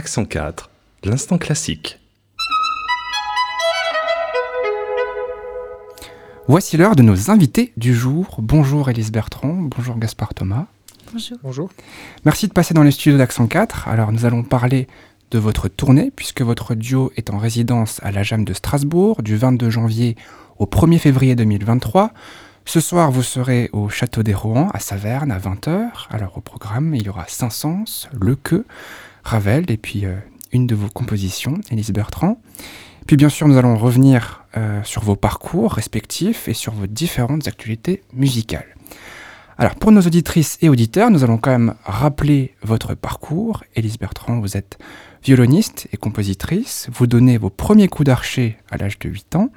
Accent 4, l'instant classique. Voici l'heure de nos invités du jour. Bonjour Élise Bertrand, bonjour Gaspard Thomas. Bonjour. Bonjour. Merci de passer dans les studios d'Accent 4. Alors nous allons parler de votre tournée puisque votre duo est en résidence à la Jam de Strasbourg du 22 janvier au 1er février 2023. Ce soir, vous serez au Château des Rohan à Saverne à 20h. Alors au programme, il y aura Saint-Saëns, Le Queue, Ravel et puis euh, une de vos compositions, Élise Bertrand. Puis bien sûr, nous allons revenir euh, sur vos parcours respectifs et sur vos différentes actualités musicales. Alors pour nos auditrices et auditeurs, nous allons quand même rappeler votre parcours. Élise Bertrand, vous êtes violoniste et compositrice. Vous donnez vos premiers coups d'archer à l'âge de 8 ans.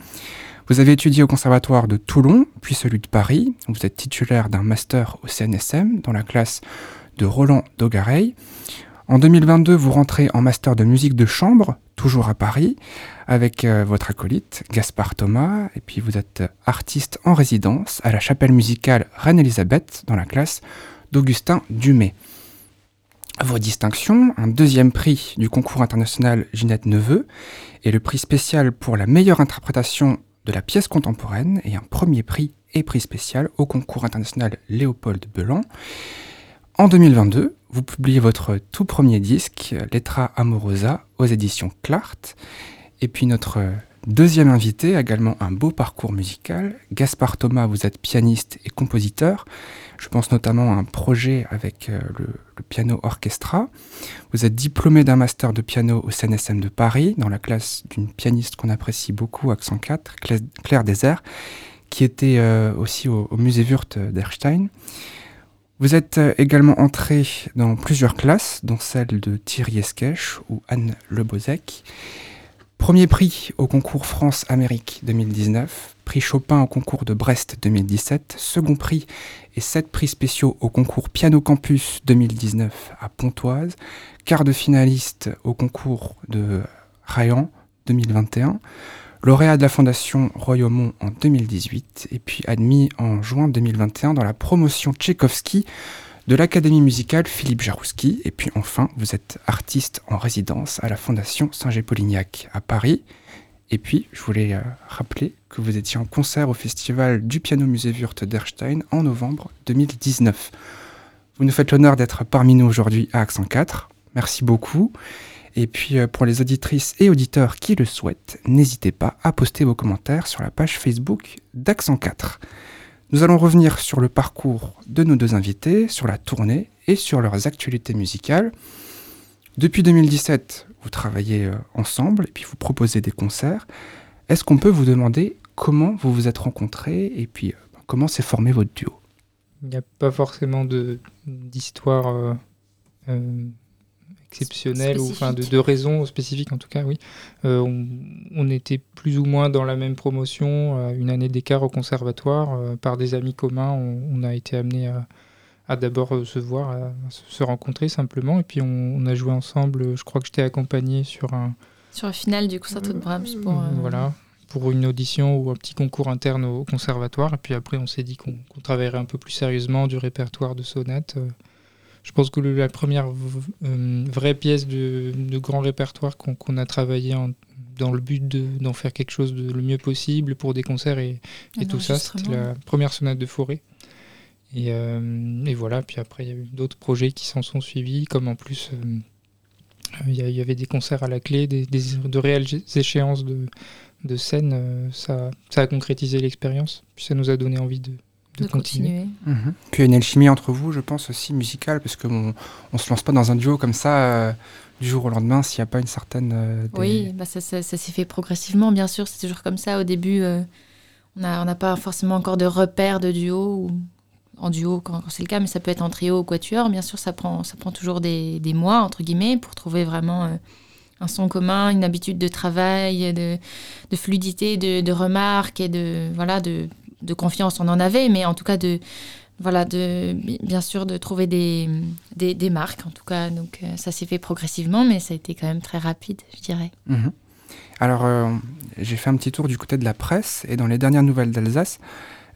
Vous avez étudié au Conservatoire de Toulon, puis celui de Paris. Vous êtes titulaire d'un master au CNSM dans la classe de Roland Dogareil. En 2022, vous rentrez en master de musique de chambre, toujours à Paris, avec euh, votre acolyte Gaspard Thomas, et puis vous êtes artiste en résidence à la chapelle musicale Reine-Elisabeth dans la classe d'Augustin Dumay. Vos distinctions, un deuxième prix du concours international Ginette Neveu et le prix spécial pour la meilleure interprétation de la pièce contemporaine et un premier prix et prix spécial au concours international Léopold Belan. En 2022, vous publiez votre tout premier disque, Letra Amorosa, aux éditions Clart. Et puis notre deuxième invité également un beau parcours musical. Gaspard Thomas, vous êtes pianiste et compositeur. Je pense notamment à un projet avec euh, le, piano orchestra. Vous êtes diplômé d'un master de piano au CNSM de Paris, dans la classe d'une pianiste qu'on apprécie beaucoup, Accent 4, Cla- Claire Désert, qui était euh, aussi au, musée Wurth d'Erstein. Vous êtes euh, également entré dans plusieurs classes, dont celle de Thierry Esquèche ou Anne Lebozek. Premier prix au concours France-Amérique 2019, prix Chopin au concours de Brest 2017, second prix et sept prix spéciaux au concours Piano Campus 2019 à Pontoise, quart de finaliste au concours de Rayan 2021, lauréat de la Fondation Royaumont en 2018 et puis admis en juin 2021 dans la promotion Tchaïkovski de l'Académie musicale Philippe Jarouski. Et puis enfin, vous êtes artiste en résidence à la Fondation Saint-Gé-Polignac à Paris. Et puis, je voulais euh, rappeler que vous étiez en concert au festival du Piano Musée Wurth d'Erstein en novembre 2019. Vous nous faites l'honneur d'être parmi nous aujourd'hui à Accent 4. Merci beaucoup. Et puis, euh, pour les auditrices et auditeurs qui le souhaitent, n'hésitez pas à poster vos commentaires sur la page Facebook d'Accent 4. Nous allons revenir sur le parcours de nos deux invités, sur la tournée et sur leurs actualités musicales. Depuis 2017, vous travaillez euh, ensemble et puis vous proposez des concerts. Est-ce qu'on peut vous demander comment vous vous êtes rencontrés et puis euh, comment s'est formé votre duo? Il n'y a pas forcément d'histoire exceptionnelle ou enfin de, de raison spécifique en tout cas, oui. Euh, on, on était plus ou moins dans la même promotion, euh, une année d'écart au conservatoire. euh, par des amis communs, on, on a été amené à, à d'abord se voir, à se se rencontrer simplement. Et puis on, on a joué ensemble. Je crois que je t'ai accompagné sur un, Sur le final du concerto de Brahms pour. euh, voilà, pour une audition ou un petit concours interne au conservatoire. Et puis après, on s'est dit qu'on qu'on travaillerait un peu plus sérieusement du répertoire de sonates. Je pense que la première euh, vraie pièce de, de grand répertoire qu'on a travaillé en- dans le but de- d'en faire quelque chose de le mieux possible pour des concerts et, tout ça, c'était la première sonate de Forêt. Et, euh, et voilà, puis après, il y a eu d'autres projets qui s'en sont suivis, comme en plus, euh, euh, il y, avait des concerts à la clé, des, des- de réelles échéances de, de scène. euh, ça, ça a concrétisé l'expérience, puis ça nous a donné envie de, de de continuer. continuer. Puis il y a une alchimie entre vous, je pense aussi musicale, parce qu'on ne se lance pas dans un duo comme ça euh, du jour au lendemain s'il n'y a pas une certaine... euh, des- Oui, bah ça, ça- ça s'est fait progressivement, bien sûr. C'est toujours comme ça. Au début, euh, on n'a on n'a pas forcément encore de repères de duo, ou en duo quand, quand c'est le cas, mais ça peut être en trio ou quatuor. Bien sûr, ça prend, ça prend toujours des, des mois, entre guillemets, pour trouver vraiment euh, un son commun, une habitude de travail, de, de fluidité, de, de remarques et de, voilà, de, de confiance. On en avait, mais en tout cas, de, voilà, de, bien sûr, de trouver des, des, marques, en tout cas. Donc, euh, ça s'est fait progressivement, mais ça a été quand même très rapide, je dirais. Mhm. Alors, euh, j'ai fait un petit tour du côté de la presse, et dans les dernières nouvelles d'Alsace,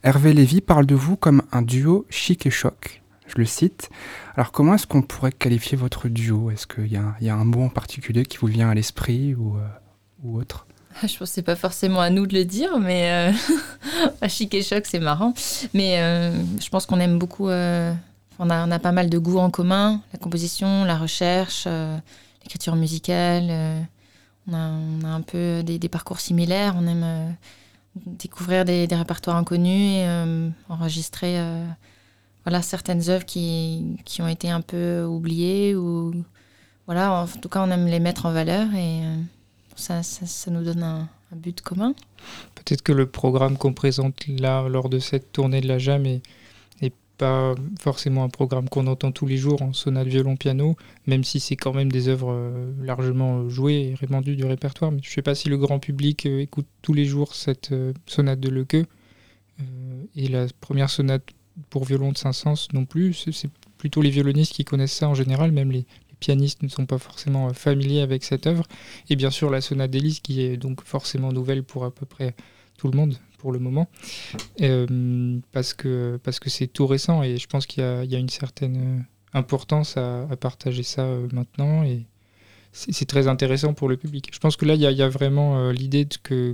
Hervé Lévy parle de vous comme un duo chic et choc. je le cite. Alors comment est-ce qu'on pourrait qualifier votre duo? Est-ce qu'il y, a un mot en particulier qui vous vient à l'esprit ou, ou autre? Je pense que c'est pas forcément à nous de le dire, mais euh, Chic et Choc, c'est marrant. Mais euh, je pense qu'on aime beaucoup. Euh, on, a, pas mal de goûts en commun la composition, la recherche, l'écriture musicale. On a, un peu des, des parcours similaires. On aime découvrir des, des, répertoires inconnus et enregistrer voilà, certaines œuvres qui, qui, ont été un peu oubliées. Ou, voilà, en tout cas, on aime les mettre en valeur et ça, nous donne un, but commun. Peut-être que le programme qu'on présente là lors de cette tournée de la JAM est, est pas forcément un programme qu'on entend tous les jours en sonate violon-piano, même si c'est quand même des œuvres euh, largement jouées et répandues du répertoire. Mais je ne sais pas si le grand public euh, écoute tous les jours cette euh, sonate de Leque. Euh, et la première sonate pour violon de Saint-Saëns non plus. C'est plutôt les violonistes qui connaissent ça en général, même les, pianistes ne sont pas forcément euh, familiers avec cette œuvre. Et bien sûr, la sonate d'Élise, qui est donc forcément nouvelle pour à peu près tout le monde pour le moment, euh, parce que parce que c'est tout récent et je pense qu'il y, a une certaine euh, importance à, partager ça maintenant et c'est très intéressant pour le public. Je pense que là, il y, a vraiment l'idée que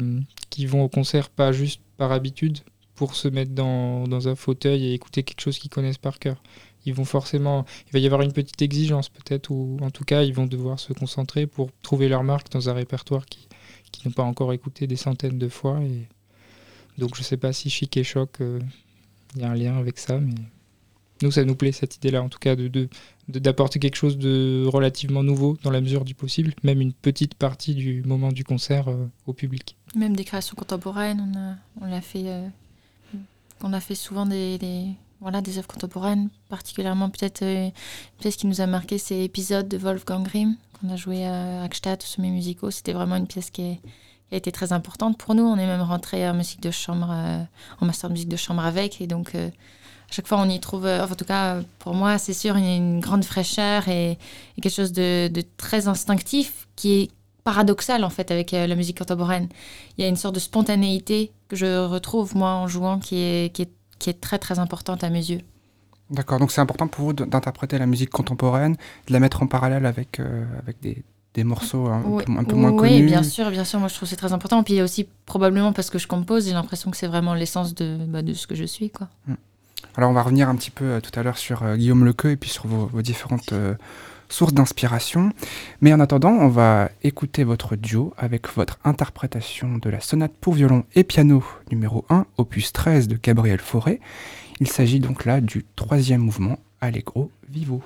qu'ils vont au concert pas juste par habitude pour se mettre dans, dans un fauteuil et écouter quelque chose qu'ils connaissent par cœur ils vont forcément, il va y avoir une petite exigence peut-être, ou en tout cas, ils vont devoir se concentrer pour trouver leur marque dans un répertoire qui, qui n'ont pas encore écouté des centaines de fois. Et donc, je sais pas si Chic et Choc, il euh, y a un lien avec ça, mais nous, ça nous plaît cette idée-là, en tout cas, de, d'apporter quelque chose de relativement nouveau dans la mesure du possible, même une petite partie du moment du concert euh, au public. Même des créations contemporaines, on a, on l'a fait, euh, a fait souvent des, voilà, des œuvres contemporaines, particulièrement peut-être euh, pièce qui nous a marqué, c'est l'épisode de Wolfgang Grimm qu'on a joué à Akstadt au Sommet Musicaux. C'était vraiment une pièce qui, a été très importante pour nous. On est même rentré en musique de chambre, euh, en master de musique de chambre avec, et donc euh, à chaque fois on y trouve, euh, en tout cas pour moi c'est sûr, une, une grande fraîcheur et, quelque chose de, très instinctif qui est paradoxal en fait avec la musique contemporaine. Il y a une sorte de spontanéité que je retrouve moi en jouant qui est, qui est qui est très très importante à mes yeux. D'accord, donc c'est important pour vous d'interpréter la musique contemporaine, de la mettre en parallèle avec, euh, avec des, des morceaux un, oui, peu, un peu moins oui, connus. Oui, bien sûr, bien sûr, moi je trouve c'est très important. Puis aussi, probablement parce que je compose, j'ai l'impression que c'est vraiment l'essence de, bah, de ce que je suis. Quoi. Hmm. Alors on va revenir un petit peu euh, tout à l'heure sur euh, Guillaume Lequeux et puis sur vos, vos différentes sources d'inspiration. Mais en attendant, on va écouter votre duo avec votre interprétation de la sonate pour violon et piano numéro 1, opus 13 de Gabriel Fauré. Il s'agit donc là du troisième mouvement, Allegro Vivo.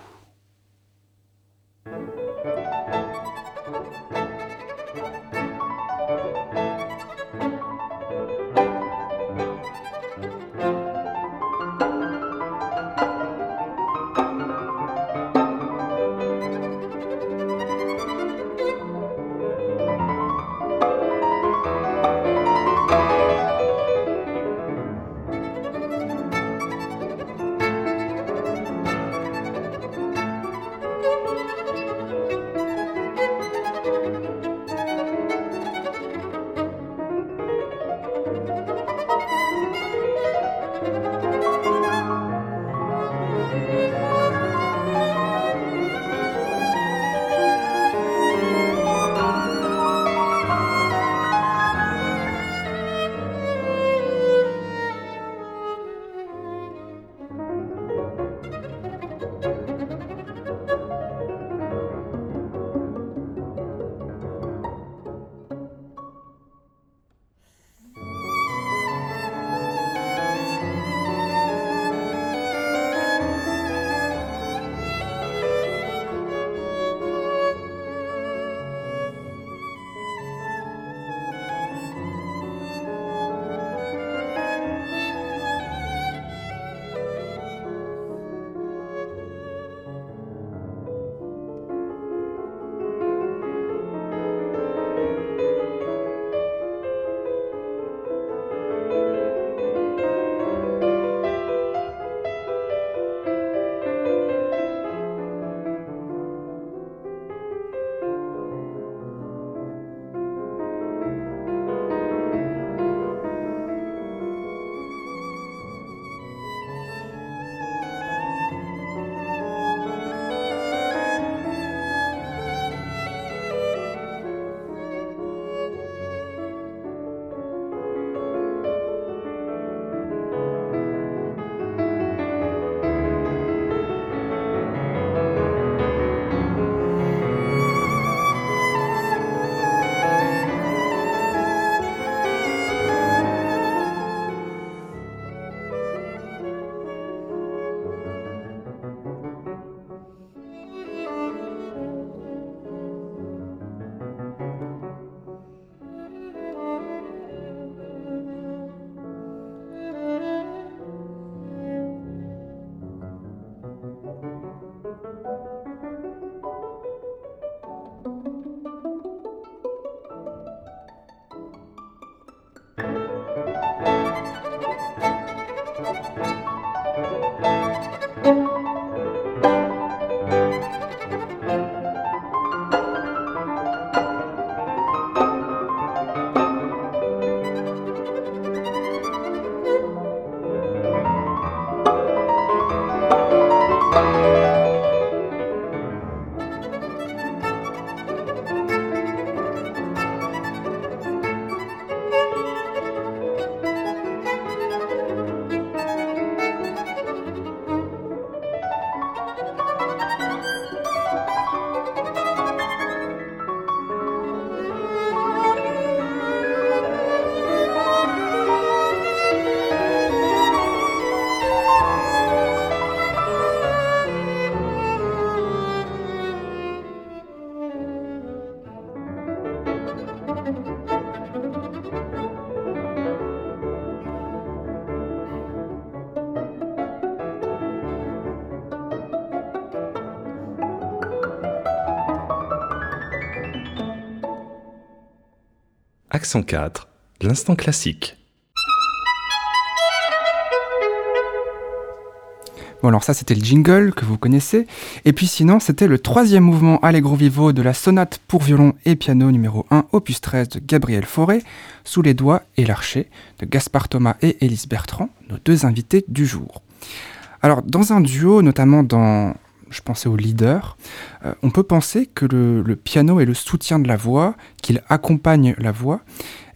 Accent 4, l'instant classique. Bon alors ça c'était le jingle que vous connaissez. Et puis sinon c'était le troisième mouvement Allegro Vivo de la sonate pour violon et piano numéro 1 opus 13 de Gabriel Fauré, sous les doigts et l'archer de Gaspard Thomas et Élise Bertrand, nos deux invités du jour. Alors dans un duo, notamment dans je pensais au leader, euh, on peut penser que le, piano est le soutien de la voix, qu'il accompagne la voix.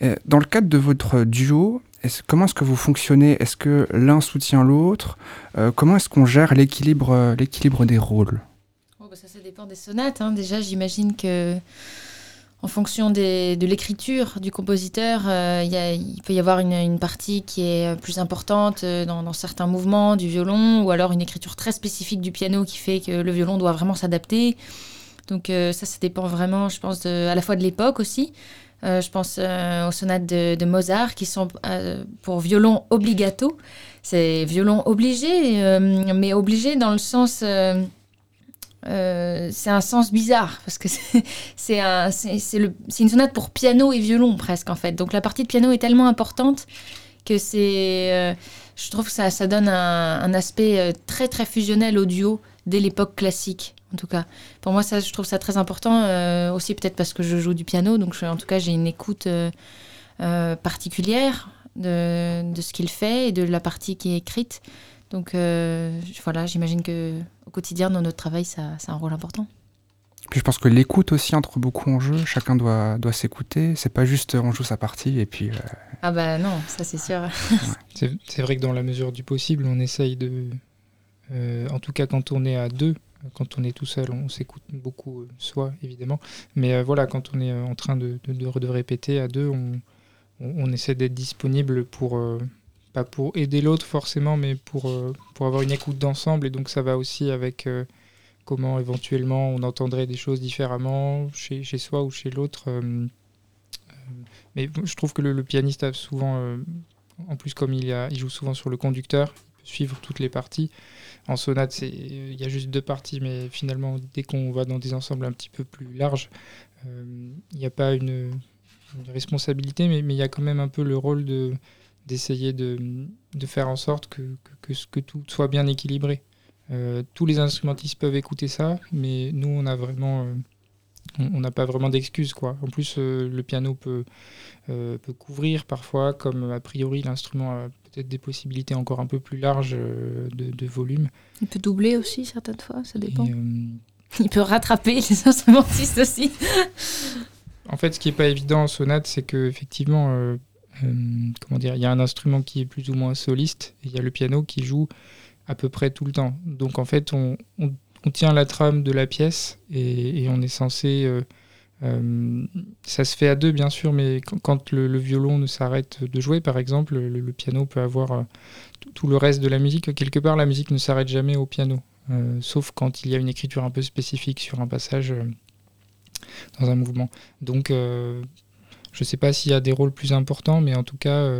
Euh, dans le cadre de votre duo, comment est-ce que vous fonctionnez? Est-ce que l'un soutient l'autre? Euh, Comment est-ce qu'on gère l'équilibre, l'équilibre des rôles? Oh, bah, ça, ça, dépend des sonates. Hein. Déjà, j'imagine que en fonction de l'écriture du compositeur, euh, il peut y avoir une, partie qui est plus importante dans, certains mouvements du violon, ou alors une écriture très spécifique du piano qui fait que le violon doit vraiment s'adapter. Donc ça, ça dépend vraiment, je pense, à la fois de l'époque aussi. Euh, je pense euh, aux sonates de, Mozart qui sont euh, pour violon obligato. C'est violon obligé, mais obligé dans le sens. C'est un sens bizarre parce que c'est un, une sonate pour piano et violon presque en fait. Donc la partie de piano est tellement importante que c'est. je trouve que ça, donne un, aspect très très fusionnel au duo dès l'époque classique en tout cas. Pour moi, ça, je trouve ça très important, euh, aussi peut-être parce que je joue du piano, donc en tout cas, j'ai une écoute euh, euh, particulière de, ce qu'il fait et de la partie qui est écrite. Donc voilà, j'imagine que quotidien, dans notre travail, ça, ça a un rôle important. Puis je pense que l'écoute aussi entre beaucoup en jeu. Chacun doit, doit s'écouter. C'est pas juste on joue sa partie et puis. Ah bah non, ça c'est sûr. C'est vrai que dans la mesure du possible, on essaye de. en tout cas, quand on est à deux, quand on est tout seul, on s'écoute beaucoup euh, soi, évidemment. Mais euh, voilà, quand on est euh, en train de, de, répéter à deux, on, on, essaie d'être disponible pour, pas pour aider l'autre forcément, mais pour, pour avoir une écoute d'ensemble. Et donc ça va aussi avec comment éventuellement on entendrait des choses différemment chez, chez soi ou chez l'autre. mais je trouve que le, pianiste a souvent, en plus comme il, a, il joue souvent sur le conducteur, il peut suivre toutes les parties. En sonate, il y a juste deux parties, mais finalement, dès qu'on va dans des ensembles un petit peu plus larges, euh, il n'y a pas une, responsabilité, mais il y a quand même un peu le rôle de d'essayer de, de, faire en sorte que, que, que, tout soit bien équilibré. Euh, tous les instrumentistes peuvent écouter ça, mais nous, on a vraiment, euh, on n'a pas vraiment d'excuses quoi. En plus, le piano peut, peut couvrir parfois, comme a priori l'instrument peut-être des possibilités encore un peu plus larges euh, de, volume. Il peut doubler aussi certaines fois, ça dépend. Euh, il peut rattraper les instrumentistes aussi. en fait, ce qui n'est pas évident en sonate, c'est que effectivement, euh, comment dire, il y a un instrument qui est plus ou moins soliste, et il y a le piano qui joue à peu près tout le temps. Donc en fait, on, tient la trame de la pièce et, on est censé euh, ça se fait à deux, bien sûr, mais quand, le, violon ne s'arrête de jouer, par exemple, le, piano peut avoir euh, tout le reste de la musique. Quelque part, la musique ne s'arrête jamais au piano, euh, sauf quand il y a une écriture un peu spécifique sur un passage dans un mouvement. Donc, je ne sais pas s'il y a des rôles plus importants, mais en tout cas,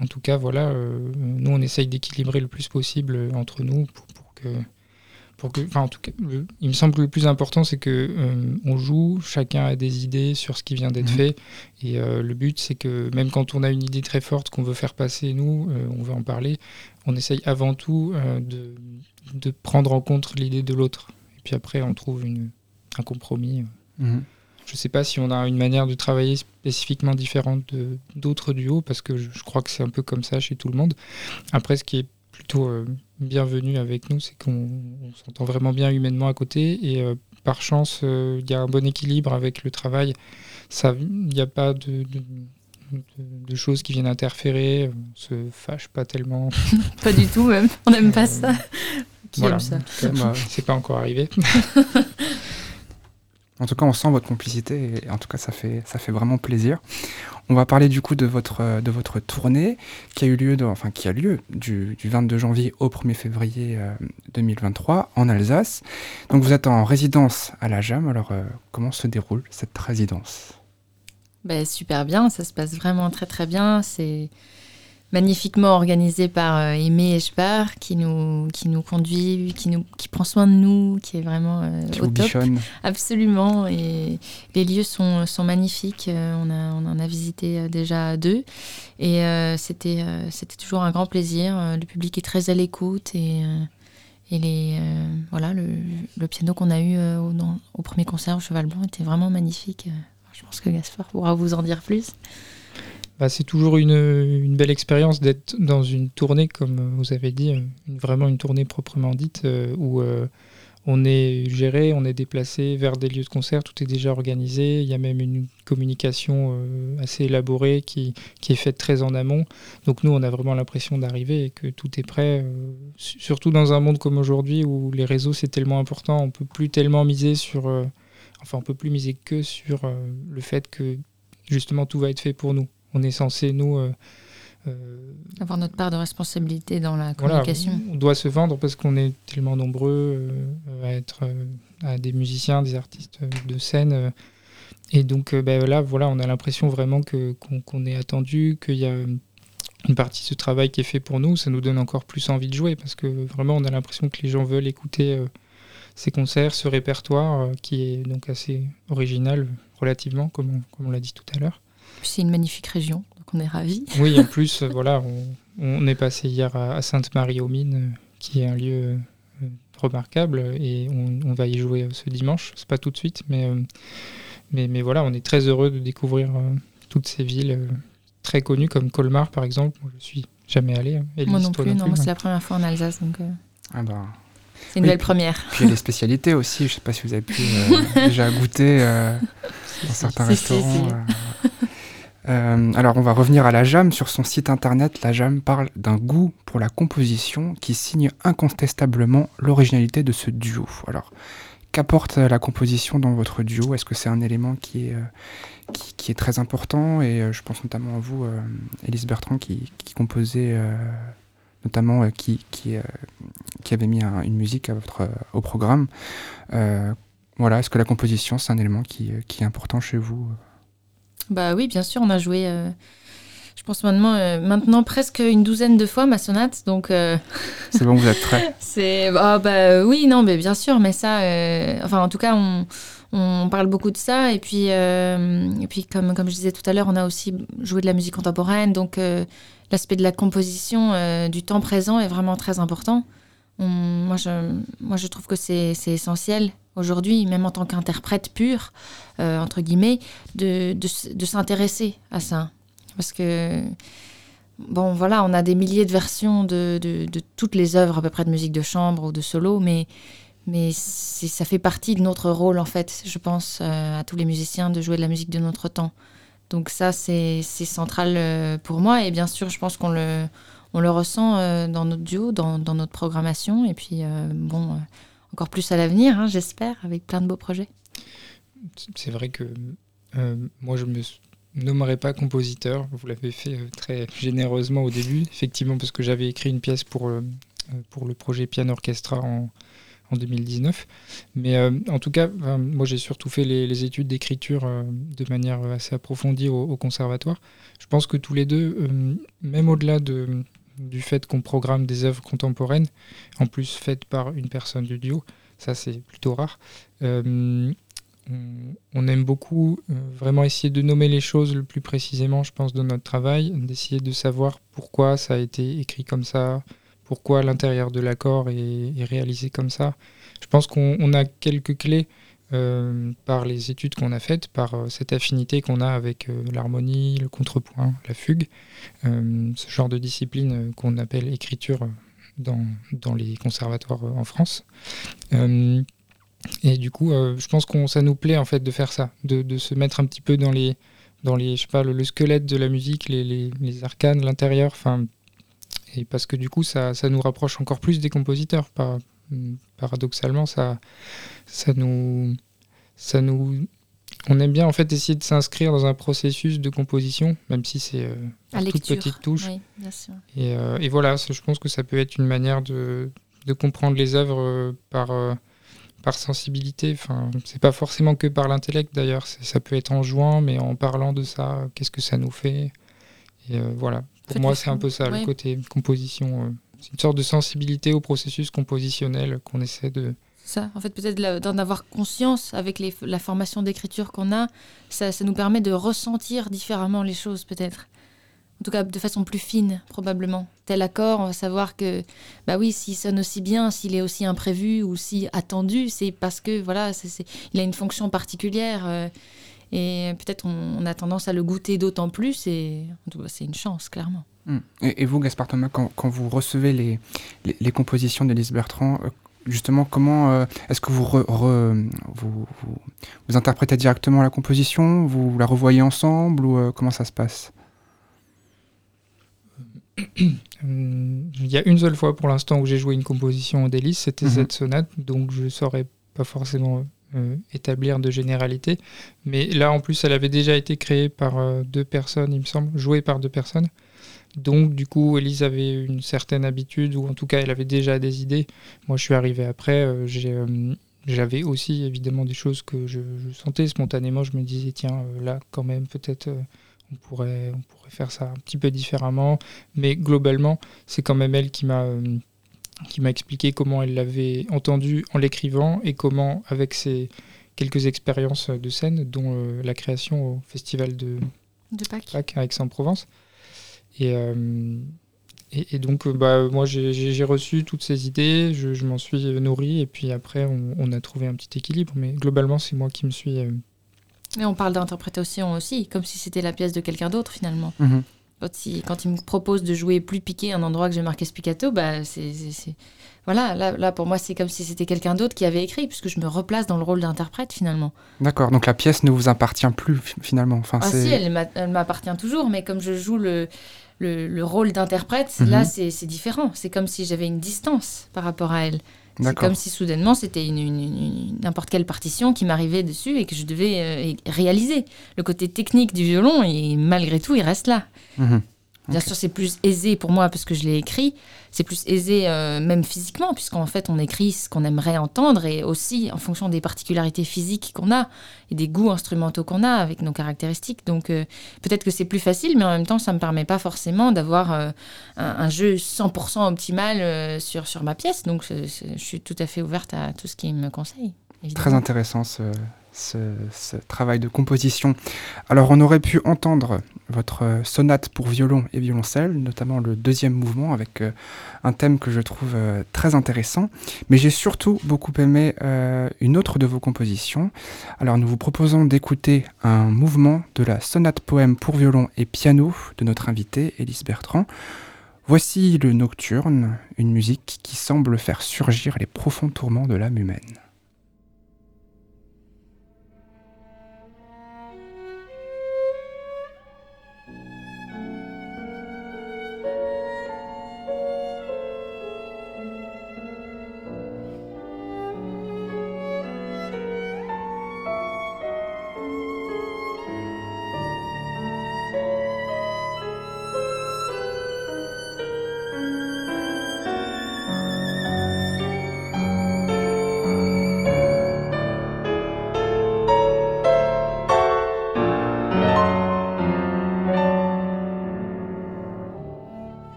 en tout cas voilà, nous, on essaye d'équilibrer le plus possible entre nous pour que en tout cas, il me semble que le plus important, c'est que euh, on joue, chacun a des idées sur ce qui vient d'être mhm. fait, et euh, le but, c'est que même quand on a une idée très forte qu'on veut faire passer, nous, euh, on veut en parler, on essaye avant tout de, de, prendre en compte l'idée de l'autre, et puis après, on trouve une, un compromis. Mhm. Je ne sais pas si on a une manière de travailler spécifiquement différente d'autres duos, parce que je, je crois que c'est un peu comme ça chez tout le monde. Après, ce qui est plutôt euh, bienvenue avec nous, c'est qu'on s'entend vraiment bien humainement à côté et euh, par chance, euh, il y a un bon équilibre avec le travail. Il n'y a pas de, de, choses qui viennent interférer, on se fâche pas tellement. pas du tout même, on n'aime pas ça. Qui aime ça C'est pas encore arrivé. En tout cas, on sent votre complicité et en tout cas, ça fait, ça fait vraiment plaisir. On va parler du coup de votre, de votre tournée qui a eu lieu, enfin, qui a lieu du, 22 janvier au 1er février 2023 euh, en Alsace. Donc vous êtes en résidence à la JAM. Alors euh, comment se déroule cette résidence? Ben, Super bien, ça se passe vraiment très très bien. C'est magnifiquement organisé par euh, Aimé Eschbar, qui nous, qui nous conduit, qui, nous, qui prend soin de nous, qui est vraiment euh, au top. Absolument. Et les lieux sont, sont magnifiques. Euh, on, a, on en a visité déjà deux. Et c'était c'était toujours un grand plaisir. Le public est très à l'écoute. Et, et les, voilà, le, le piano qu'on a eu au, au, premier concert au Cheval Blanc était vraiment magnifique. Je pense que Gaspard pourra vous en dire plus. Bah, c'est toujours une, belle expérience d'être dans une tournée, comme vous avez dit, vraiment une tournée proprement dite, euh, où euh, on est géré, on est déplacé vers des lieux de concert, tout est déjà organisé, il y a même une communication euh, assez élaborée qui, qui, est faite très en amont. Donc nous, on a vraiment l'impression d'arriver et que tout est prêt, surtout dans un monde comme aujourd'hui où les réseaux, c'est tellement important, on peut plus tellement miser sur... enfin, on peut plus miser que sur le fait que justement tout va être fait pour nous on est censé, nous... Euh, euh, avoir notre part de responsabilité dans la communication. on doit se vendre parce qu'on est tellement nombreux euh, à être à des musiciens, des artistes de scène. et donc ben là, voilà, on a l'impression vraiment que, qu'on, est attendu, qu'il y a une partie de ce travail qui est fait pour nous. Ça nous donne encore plus envie de jouer parce que vraiment, on a l'impression que les gens veulent écouter ces concerts, ce répertoire qui est donc assez original relativement, comme comme on l'a dit tout à l'heure c'est une magnifique région, donc on est ravis. Oui, en plus, euh, voilà, on, est passé hier à, Sainte-Marie-aux-Mines, euh, qui est un lieu euh, remarquable, et on, va y jouer ce dimanche. C'est pas tout de suite, mais, mais, mais, voilà, on est très heureux de découvrir toutes ces villes très connues, comme Colmar, par exemple. Moi, je suis jamais allé. Hein. moi non plus, non, c'est la première fois en Alsace, donc. Ah bah. C'est une belle première. Puis les spécialités aussi, je sais pas si vous avez pu déjà goûter dans certains restaurants. Euh, alors on va revenir à la JAM. Sur son site internet, la JAM parle d'un goût pour la composition qui signe incontestablement l'originalité de ce duo. Alors qu'apporte la composition dans votre duo? Est-ce que c'est un élément qui est, euh, très important? Et euh, je pense notamment à vous, Elise Bertrand, qui, composait, notamment qui, avait mis une musique au programme. voilà, est-ce que la composition, c'est un élément qui est important chez vous? Bah oui, bien sûr, on a joué, euh, je pense maintenant, euh, maintenant presque une douzaine de fois ma sonate, donc. Euh, c'est bon, vous êtes prêts. c'est ah, bah oui, non, mais bien sûr, mais ça, enfin en tout cas, on, on, parle beaucoup de ça, et puis et puis comme comme je disais tout à l'heure, on a aussi joué de la musique contemporaine, donc l'aspect de la composition du temps présent est vraiment très important. moi, je, moi, je trouve que c'est essentiel aujourd'hui, même en tant qu'interprète pur, euh, entre guillemets, de, de, s'intéresser à ça. Parce que, bon, voilà, on a des milliers de versions de, de, toutes les œuvres à peu près de musique de chambre ou de solo, mais, mais ça fait partie de notre rôle, en fait, je pense, euh, à tous les musiciens, de jouer de la musique de notre temps. Donc ça, c'est central euh, pour moi, et bien sûr, je pense qu'on le, on le ressent dans notre duo, dans, dans, notre programmation, et puis, bon encore plus à l'avenir, hein, j'espère, avec plein de beaux projets. C'est vrai que euh, moi, je me nommerai pas compositeur. Vous l'avez fait euh, très généreusement au début, effectivement, parce que j'avais écrit une pièce pour, euh, pour le projet Piano Orchestra en, en 2019. Mais en tout cas, moi, j'ai surtout fait les, études d'écriture de manière assez approfondie au, au, conservatoire. Je pense que tous les deux, même au-delà de du fait qu'on programme des œuvres contemporaines, en plus faites par une personne du duo, ça c'est plutôt rare. Euh, on, aime beaucoup euh, vraiment essayer de nommer les choses le plus précisément, je pense, dans notre travail, d'essayer de savoir pourquoi ça a été écrit comme ça, pourquoi l'intérieur de l'accord est, réalisé comme ça. Je pense qu'on a quelques clés euh, par les études qu'on a faites, par euh, cette affinité qu'on a avec euh, l'harmonie, le contrepoint, la fugue, ce genre de discipline qu'on appelle écriture dans, dans, les conservatoires en France. et du coup, je pense que ça nous plaît en fait de faire ça, de, de, se mettre un petit peu dans les, dans les, je sais pas, le, squelette de la musique, les, les, les arcanes, l'intérieur, enfin, et parce que du coup, ça, ça, nous rapproche encore plus des compositeurs. Paradoxalement, ça, ça nous, ça nous, on aime bien en fait essayer de s'inscrire dans un processus de composition, même si c'est euh, toute petite touche. Et, euh, et, voilà, je pense que ça peut être une manière de, de comprendre les œuvres euh, par, par sensibilité. Enfin, c'est pas forcément que par l'intellect d'ailleurs. Ça peut être en jouant, mais en parlant de ça, qu'est-ce que ça nous fait? Et voilà, Pour moi, c'est un peu ça, le côté composition. Une sorte de sensibilité au processus compositionnel qu'on essaie de, ça, en fait, peut-être d'en avoir conscience avec la formation d'écriture qu'on a, ça, nous permet de ressentir différemment les choses, peut-être. En tout cas, de façon plus fine, probablement. Tel accord, on va savoir que, bah oui, s'il sonne aussi bien, s'il est aussi imprévu ou si attendu, c'est parce que, voilà, il a une fonction particulière. Euh, et peut-être on, a tendance à le goûter d'autant plus, et c'est une chance, clairement. Hmm. Et, vous, Gaspard Thomas, quand, vous recevez les, les, compositions d'Élise Bertrand, euh, justement, comment euh, est-ce que vous, vous, vous, interprétez directement la composition Vous la revoyez ensemble Ou comment ça se passe? Il y a une seule fois pour l'instant où j'ai joué une composition d'Hélice, c'était mhm. cette sonate, donc je ne saurais pas forcément euh, établir de généralité. Mais là, en plus, elle avait déjà été créée par euh, deux personnes, il me semble, jouée par deux personnes. Donc, du coup, Elise avait une certaine habitude, ou en tout cas, elle avait déjà des idées. Moi, je suis arrivé après. Euh, j'avais aussi évidemment des choses que je, je, sentais spontanément. Je me disais, tiens, là, quand même, peut-être on pourrait, on pourrait faire ça un petit peu différemment. Mais globalement, c'est quand même elle qui m'a euh, qui m'a expliqué comment elle l'avait entendu en l'écrivant et comment, avec ses quelques expériences de scène, dont euh, la création au festival de, de Pâques. à Aix-en-Provence. Et, euh, et, donc, bah, moi, j'ai reçu toutes ces idées, je, m'en suis nourri, et puis après, on, on, a trouvé un petit équilibre. Mais globalement, c'est moi qui me suis mais on parle d'interprétation aussi, comme si c'était la pièce de quelqu'un d'autre finalement. Mhm. Quand, il, quand, il, me propose de jouer plus piqué un endroit que j'ai marqué spiccato, bah c'est voilà, là, là, pour moi c'est comme si c'était quelqu'un d'autre qui avait écrit, puisque je me replace dans le rôle d'interprète finalement. D'accord, donc la pièce ne vous appartient plus finalement. Enfin, ah si, elle m'appartient toujours, mais comme je joue le, le, rôle d'interprète, là mhm. c'est différent. C'est comme si j'avais une distance par rapport à elle. C'est comme si soudainement c'était une, n'importe quelle partition qui m'arrivait dessus et que je devais euh, réaliser. Le côté technique du violon, et malgré tout, il reste là. Mhm. Bien sûr, c'est plus aisé pour moi parce que je l'ai écrit. C'est plus aisé euh, même physiquement, puisqu'en fait, on écrit ce qu'on aimerait entendre et aussi en fonction des particularités physiques qu'on a et des goûts instrumentaux qu'on a avec nos caractéristiques. Donc, euh, peut-être que c'est plus facile, mais en même temps, ça ne me permet pas forcément d'avoir euh, un, jeu 100% optimal sur, sur ma pièce. Donc, je, suis tout à fait ouverte à tout ce qui me conseille. Très intéressant ce, ce, travail de composition. Alors on aurait pu entendre votre sonate pour violon et violoncelle, notamment le deuxième mouvement avec euh, un thème que je trouve euh, très intéressant, mais j'ai surtout beaucoup aimé euh, une autre de vos compositions. Alors nous vous proposons d'écouter un mouvement de la sonate poème pour violon et piano de notre invité Élise Bertrand. Voici le Nocturne, une musique qui semble faire surgir les profonds tourments de l'âme humaine.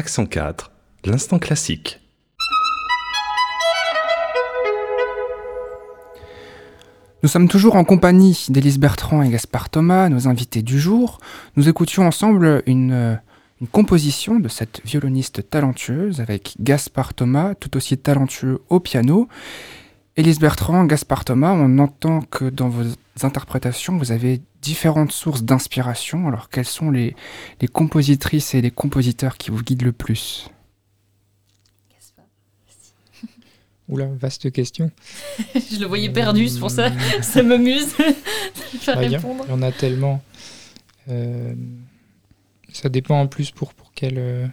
Accent 4, l'instant classique. Nous sommes toujours en compagnie d'Élise Bertrand et Gaspard Thomas, nos invités du jour. Nous écoutions ensemble une, une composition de cette violoniste talentueuse avec Gaspard Thomas, tout aussi talentueux au piano. Élise Bertrand, Gaspard Thomas, on entend que dans vos interprétations, vous avez différentes sources d'inspiration. Alors, quelles sont les, les, compositrices et les compositeurs qui vous guident le plus? Oula, vaste question. Je le voyais perdu, c'est pour ça, ça m'amuse de Il y, répondre. il y en a tellement. Euh, ça dépend en plus pour, pour quel, euh,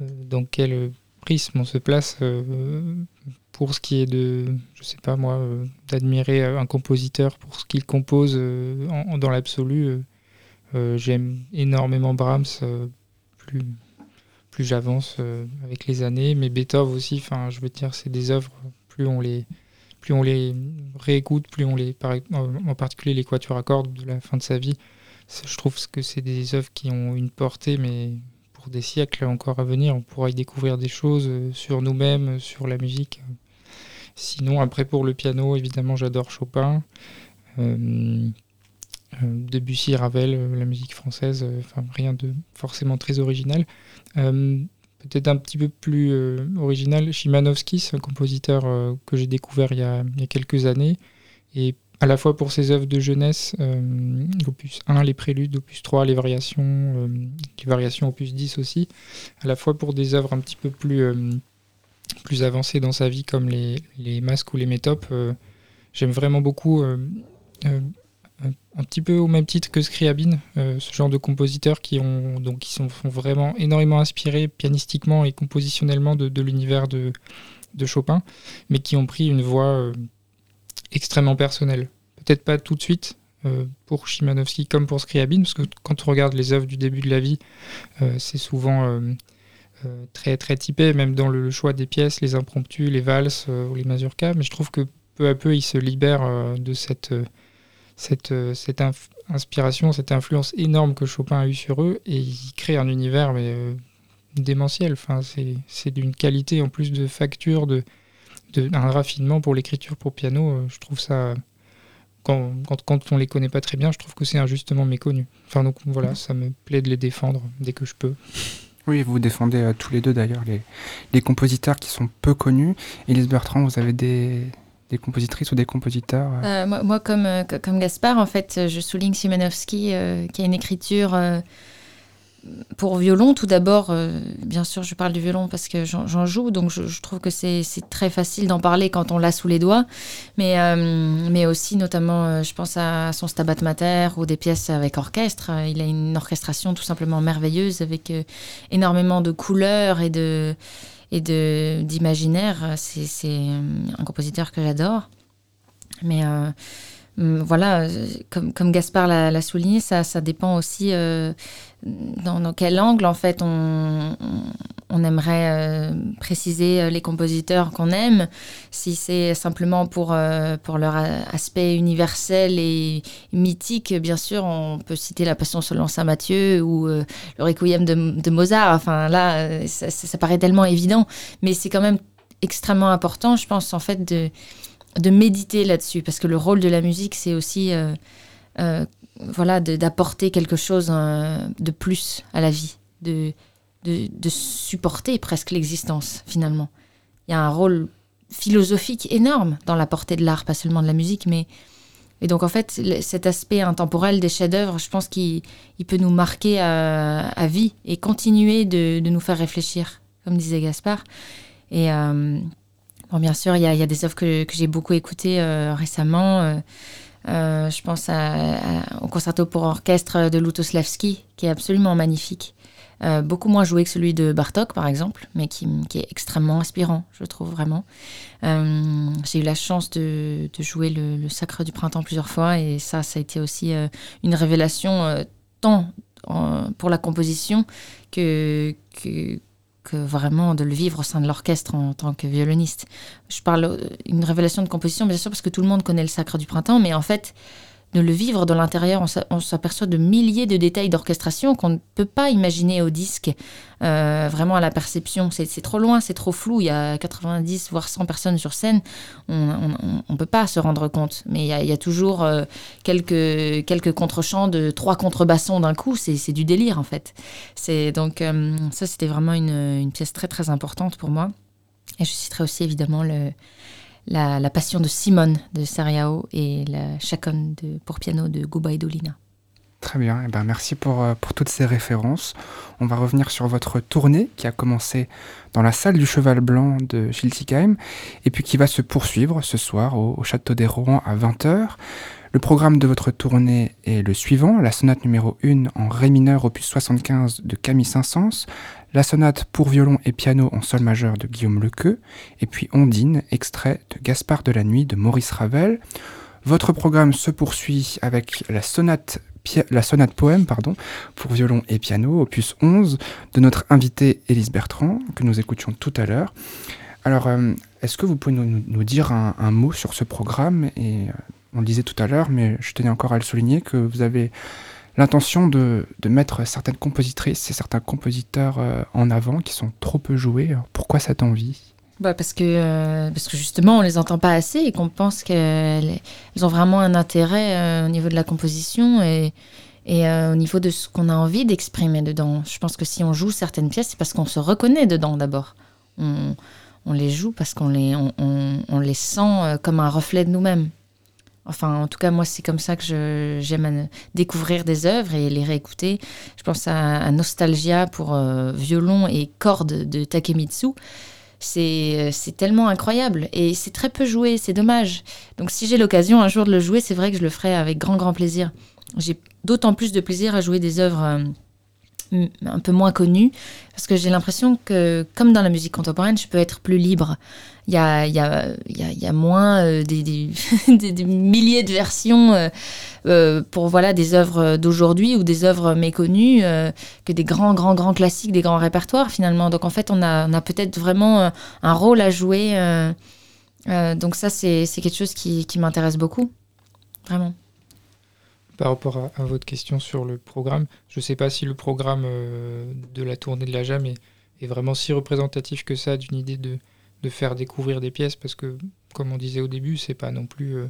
dans quel prisme on se place. euh, pour ce qui est de, je sais pas moi, euh, d'admirer euh, un compositeur pour ce qu'il compose euh, dans l'absolu. J'aime énormément Brahms. plus j'avance avec les années, mais Beethoven aussi. Enfin, je veux dire, c'est des œuvres. Plus on les plus on les réécoute, plus on les, en particulier les quatuors à cordes de la fin de sa vie, je trouve que c'est des œuvres qui ont une portée, mais pour des siècles encore à venir, on pourra y découvrir des choses sur nous-mêmes, sur la musique. Sinon, après pour le piano, évidemment, j'adore Chopin, euh, euh, Debussy, Ravel, euh, la musique française, rien de forcément très original. Peut-être un petit peu plus original. Chimanovski, c'est un compositeur que j'ai découvert il y, a, quelques années. Et à la fois pour ses œuvres de jeunesse, l'opus 1, les préludes, l'opus 3, les variations, les variations opus 10 aussi, à la fois pour des œuvres un petit peu plus, plus avancées dans sa vie comme les, les masques ou les métopes. euh, J'aime vraiment beaucoup, euh, euh, un- petit peu au même titre que Scriabine, ce genre de compositeurs qui, ont, donc, qui sont, sont vraiment énormément inspirés pianistiquement et compositionnellement de, l'univers de, de Chopin, mais qui ont pris une euh, extrêmement personnelle. Peut-être pas tout de suite pour Chimanovski comme pour Scriabine, parce que quand on regarde les œuvres du début de la vie, c'est souvent très, très typé, même dans le choix des pièces, les impromptus, les valses euh, ou les mazurkas, mais je trouve que peu à peu, il se libère euh, de cette... euh, cette, euh, inspiration, cette influence énorme que Chopin a eue sur eux, et il crée un univers mais, euh, démentiel. Enfin, c'est d'une qualité en plus de facture, de, de un raffinement pour l'écriture pour piano. euh, je trouve ça quand, quand, quand on les connaît pas très bien, je trouve que c'est injustement méconnu. Enfin donc voilà, ça me plaît de les défendre dès que je peux. Oui, vous défendez euh, tous les deux d'ailleurs les, les compositeurs qui sont peu connus. Élise Bertrand, vous avez des, des compositrices ou des compositeurs euh, Euh, moi, moi, comme, co- comme Gaspard, en fait, je souligne Simanovski, euh, qui a une écriture pour violon. Tout d'abord, euh, bien sûr, je parle du violon parce que j'en joue, donc je, trouve que c'est très facile d'en parler quand on l'a sous les doigts. Mais, euh, mais aussi, notamment, euh, je pense à son Stabat Mater ou des pièces avec orchestre. Il a une orchestration tout simplement merveilleuse avec énormément de couleurs et de et d'imaginaire. C'est un compositeur que j'adore. Mais voilà, euh, comme, Gaspard l'a souligné, ça, dépend aussi euh, dans, quel angle en fait on, aimerait euh, préciser les compositeurs qu'on aime. Si c'est simplement pour, leur aspect universel et mythique, bien sûr, on peut citer La Passion selon Saint Matthieu ou le Requiem de, Mozart. Enfin là, ça paraît tellement évident, mais c'est quand même extrêmement important, je pense, en fait, de de méditer là-dessus, parce que le rôle de la musique, c'est aussi euh, euh, voilà, d'apporter quelque chose euh, de plus à la vie, de, de, supporter presque l'existence, finalement. Il y a un rôle philosophique énorme dans la portée de l'art, pas seulement de la musique, mais... Et donc, en fait, cet aspect intemporel des chefs-d'œuvre, je pense qu'il il peut nous marquer à, à vie et continuer de, de nous faire réfléchir, comme disait Gaspard. Et... Bon, bien sûr, il y, a- des œuvres que, j'ai beaucoup écoutées euh, récemment. euh, euh, je pense au concerto pour orchestre de Lutoslavski, qui est absolument magnifique. Beaucoup moins joué que celui de Bartok, par exemple, mais qui, est extrêmement inspirant, je trouve vraiment. J'ai eu la chance de, jouer le, Sacre du Printemps plusieurs fois, et ça, ça a été aussi une révélation tant pour la composition que, que, que vraiment de le vivre au sein de l'orchestre en tant que violoniste. Je parle euh, une révélation de composition, bien sûr, parce que tout le monde connaît le Sacre du Printemps, mais en fait, de le vivre dans l'intérieur. On s'aperçoit de milliers de détails d'orchestration qu'on ne peut pas imaginer au disque, euh, vraiment à la perception. C'est trop loin, c'est trop flou. Il y a 90 voire 100 personnes sur scène. On ne peut pas se rendre compte. Mais il y a, toujours euh, quelques, quelques contre-chants de trois contrebassons d'un coup. C'est du délire en fait. Donc euh, ça, c'était vraiment une, une pièce très très importante pour moi. Et je citerai aussi évidemment le, la, Passion de Simone de Sariao et la Chaconne pour piano de Guba Dolina. Très bien, et eh ben merci pour, euh, pour toutes ces références. On va revenir sur votre tournée qui a commencé dans la salle du Cheval Blanc de Schiltigheim et puis qui va se poursuivre ce soir au, Château des Rouen à 20h. Le programme de votre tournée est le suivant, la sonate numéro 1 en Ré mineur opus 75 de Camille Saint-Saëns, la sonate pour violon et piano en sol majeur de Guillaume Lequeux, et puis Ondine, extrait de Gaspard de la Nuit de Maurice Ravel. Votre programme se poursuit avec la sonate, poème pardon, pour violon et piano, opus 11, de notre invité Élise Bertrand, que nous écoutions tout à l'heure. Alors, euh, est-ce que vous pouvez nous, dire un, mot sur ce programme? Et euh, on le disait tout à l'heure, mais je tenais encore à le souligner, que vous avez l'intention de, mettre certaines compositrices et certains compositeurs euh, en avant qui sont trop peu joués. pourquoi cette envie? Bah parce, que, euh, parce que justement, on les entend pas assez et qu'on pense qu'elles ont vraiment un intérêt euh, au niveau de la composition et, et au niveau de ce qu'on a envie d'exprimer dedans. Je pense que si on joue certaines pièces, c'est parce qu'on se reconnaît dedans d'abord. On, on, les joue parce qu'on les, on, on les sent comme un reflet de nous-mêmes. Enfin, en tout cas, moi, c'est comme ça que j'aime découvrir des œuvres et les réécouter. Je pense à, Nostalgia pour euh, violon et cordes de Takemitsu. C'est tellement incroyable et c'est très peu joué, c'est dommage. Donc, si j'ai l'occasion un jour de le jouer, c'est vrai que je le ferai avec grand, grand plaisir. J'ai d'autant plus de plaisir à jouer des œuvres. Euh, un peu moins connu, parce que j'ai l'impression que, comme dans la musique contemporaine, je peux être plus libre. Il y a, y a, y a moins euh, des, des, milliers de versions euh, euh, pour voilà, des œuvres d'aujourd'hui ou des œuvres méconnues que des grands, grands, grands classiques, des grands répertoires finalement. Donc en fait, on a, on a peut-être vraiment un rôle à jouer. donc ça, c'est quelque chose qui, qui m'intéresse beaucoup, vraiment par rapport à, votre question sur le programme, je ne sais pas si le programme euh, de la tournée de la JAM est, vraiment si représentatif que ça d'une idée de, faire découvrir des pièces, parce que, comme on disait au début, c'est pas non plus euh,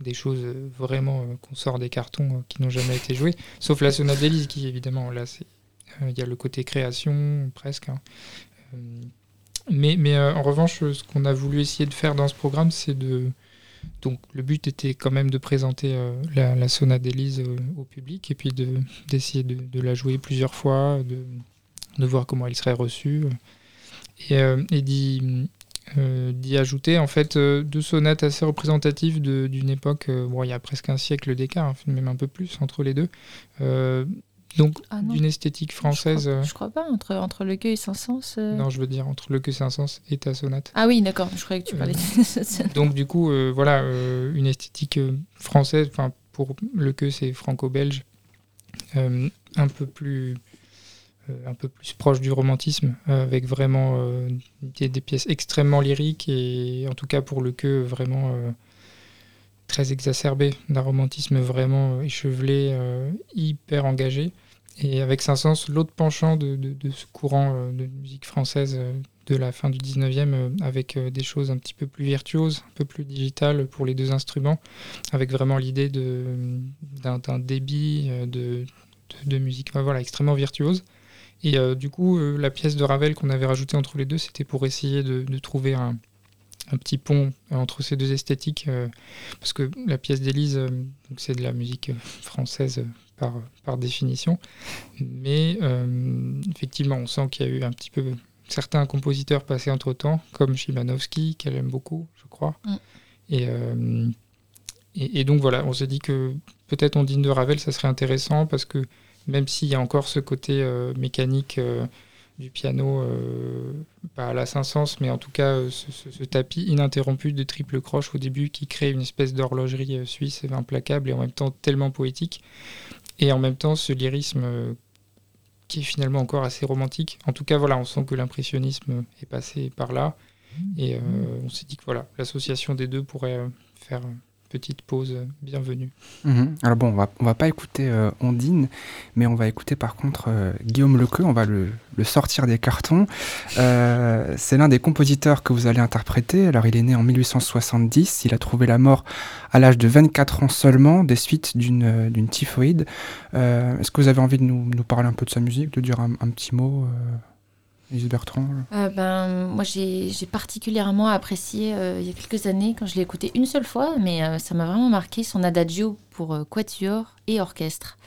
des choses euh, vraiment qu'on sort des cartons qui n'ont jamais été jouées, sauf la sonate d'Élise, qui évidemment, là, il y a le côté création presque. Hein. mais, mais en revanche, ce qu'on a voulu essayer de faire dans ce programme, c'est de donc le but était quand même de présenter euh, la, sonate d'Élise euh, au public et puis d'essayer de, la jouer plusieurs fois, de, voir comment elle serait reçue. Et, euh, d'y ajouter en fait deux sonates assez représentatives d'une époque, bon il y a presque un siècle d'écart, hein, même un peu plus entre les deux, donc, ah d'une esthétique française. Je crois, crois, pas, entre, entre Le Queue et Saint-Saëns. Euh. Non, je veux dire entre Le Queue et Saint-Saëns et ta sonate. Ah oui, d'accord, je croyais que tu parlais euh, Donc, du coup, euh, voilà, une esthétique française, enfin, pour Le Queue, c'est franco-belge, un peu plus. un peu plus proche du romantisme, avec vraiment des, des, pièces extrêmement lyriques et en tout cas pour le queue vraiment très exacerbé, d'un romantisme vraiment échevelé, hyper engagé. Et avec Saint-Saëns, l'autre penchant de, ce courant euh, de musique française euh, de la fin du 19e, euh, avec des choses un petit peu plus virtuoses, un peu plus digitales pour les deux instruments, avec vraiment l'idée d'un débit de, musique voilà, extrêmement virtuose. Et du coup, la pièce de Ravel qu'on avait rajoutée entre les deux, c'était pour essayer de, trouver un, un, petit pont entre ces deux esthétiques, parce que la pièce d'Élise, c'est de la musique française par, par définition. Mais euh, effectivement, on sent qu'il y a eu un petit peu certains compositeurs passés entre temps, comme Chimanovski, qu'elle aime beaucoup, je crois. Mm. Euh, et, et, donc voilà, on s'est dit que peut-être Ondine de Ravel, ça serait intéressant parce que même s'il y a encore ce côté euh, mécanique du piano, pas à la Saint-Saëns, mais en tout cas ce, tapis ininterrompu de triple croche au début qui crée une espèce d'horlogerie suisse implacable et en même temps tellement poétique et en même temps ce lyrisme euh, qui est finalement encore assez romantique. En tout cas, voilà, on sent que l'impressionnisme est passé par là, et euh, on s'est dit que voilà, l'association des deux pourrait euh, faire petite pause bienvenue. Mhm. Alors bon, on va, on va pas écouter euh, Ondine, mais on va écouter par contre euh, Guillaume Lequeux, on va le, le sortir des cartons. Euh, c'est l'un des compositeurs que vous allez interpréter. Alors il est né en 1870, il a trouvé la mort à l'âge de 24 ans seulement, des suites d'une d'une typhoïde. Est-ce que vous avez envie de nous, nous, parler un peu de sa musique, de dire un petit mot Bertrand euh, ben, Moi, j'ai particulièrement apprécié euh, il y a quelques années, quand je l'ai écouté une seule fois, mais euh, ça m'a vraiment marqué son adagio pour quatuor et orchestre.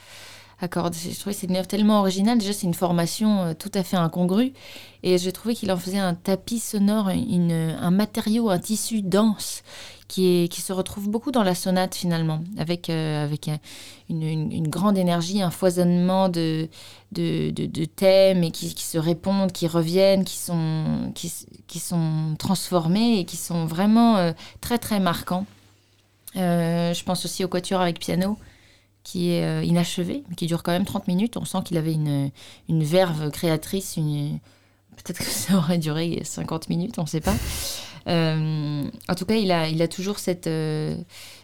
Accord. Je trouvais que c'est tellement original. Déjà, c'est une formation tout à fait incongrue. Et j'ai trouvé qu'il en faisait un tapis sonore, une, un matériau, un tissu dense qui, se retrouve beaucoup dans la sonate finalement, avec, avec une, grande énergie, un foisonnement de, thèmes et qui, se répondent, qui reviennent, qui sont, transformés et qui sont vraiment euh, très très marquants. Euh, je pense aussi au quatuor avec piano qui est euh, inachevé, mais qui dure quand même 30 minutes. On sent qu'il avait une verve créatrice. Une... Peut-être que ça aurait duré 50 minutes, on ne sait pas. en tout cas, il a, il a toujours cette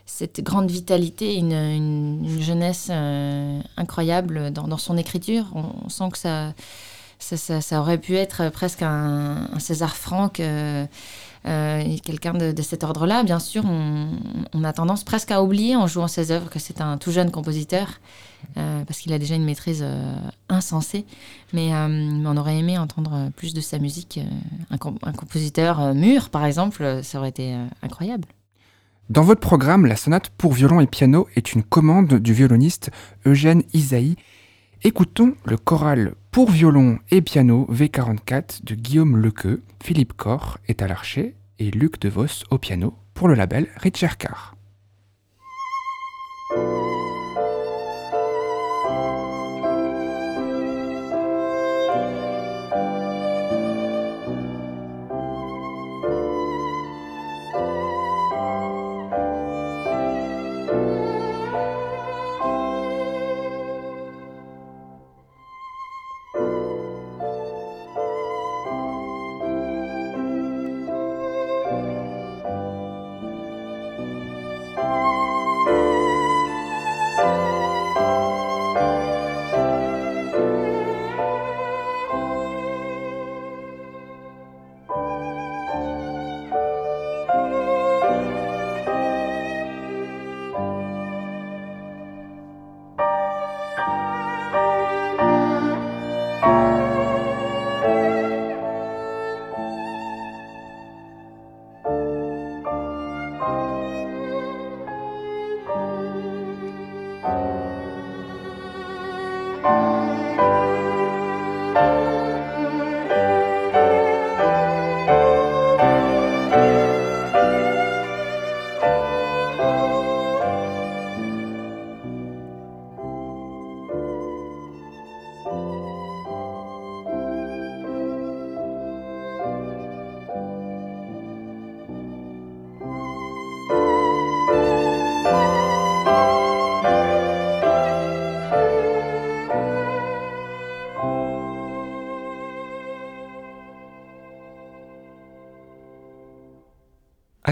cette grande vitalité, une, une, jeunesse euh, incroyable dans, dans, son écriture. On, sent que ça, ça, ça, aurait pu être presque un, César Franck, euh, euh, quelqu'un de, cet ordre-là. Bien sûr, on, a tendance presque à oublier en jouant ses œuvres que c'est un tout jeune compositeur. parce qu'il a déjà une maîtrise insensée. Mais, mais, on aurait aimé entendre plus de sa musique. un, un, compositeur mûr, par exemple, ça aurait été incroyable. Dans votre programme, la sonate pour violon et piano est une commande du violoniste Eugène Isaïe. Écoutons le choral pour violon et piano V44 de Guillaume Lequeux, Philippe Corr est à l'archer et Luc DeVos au piano pour le label Richard Carr.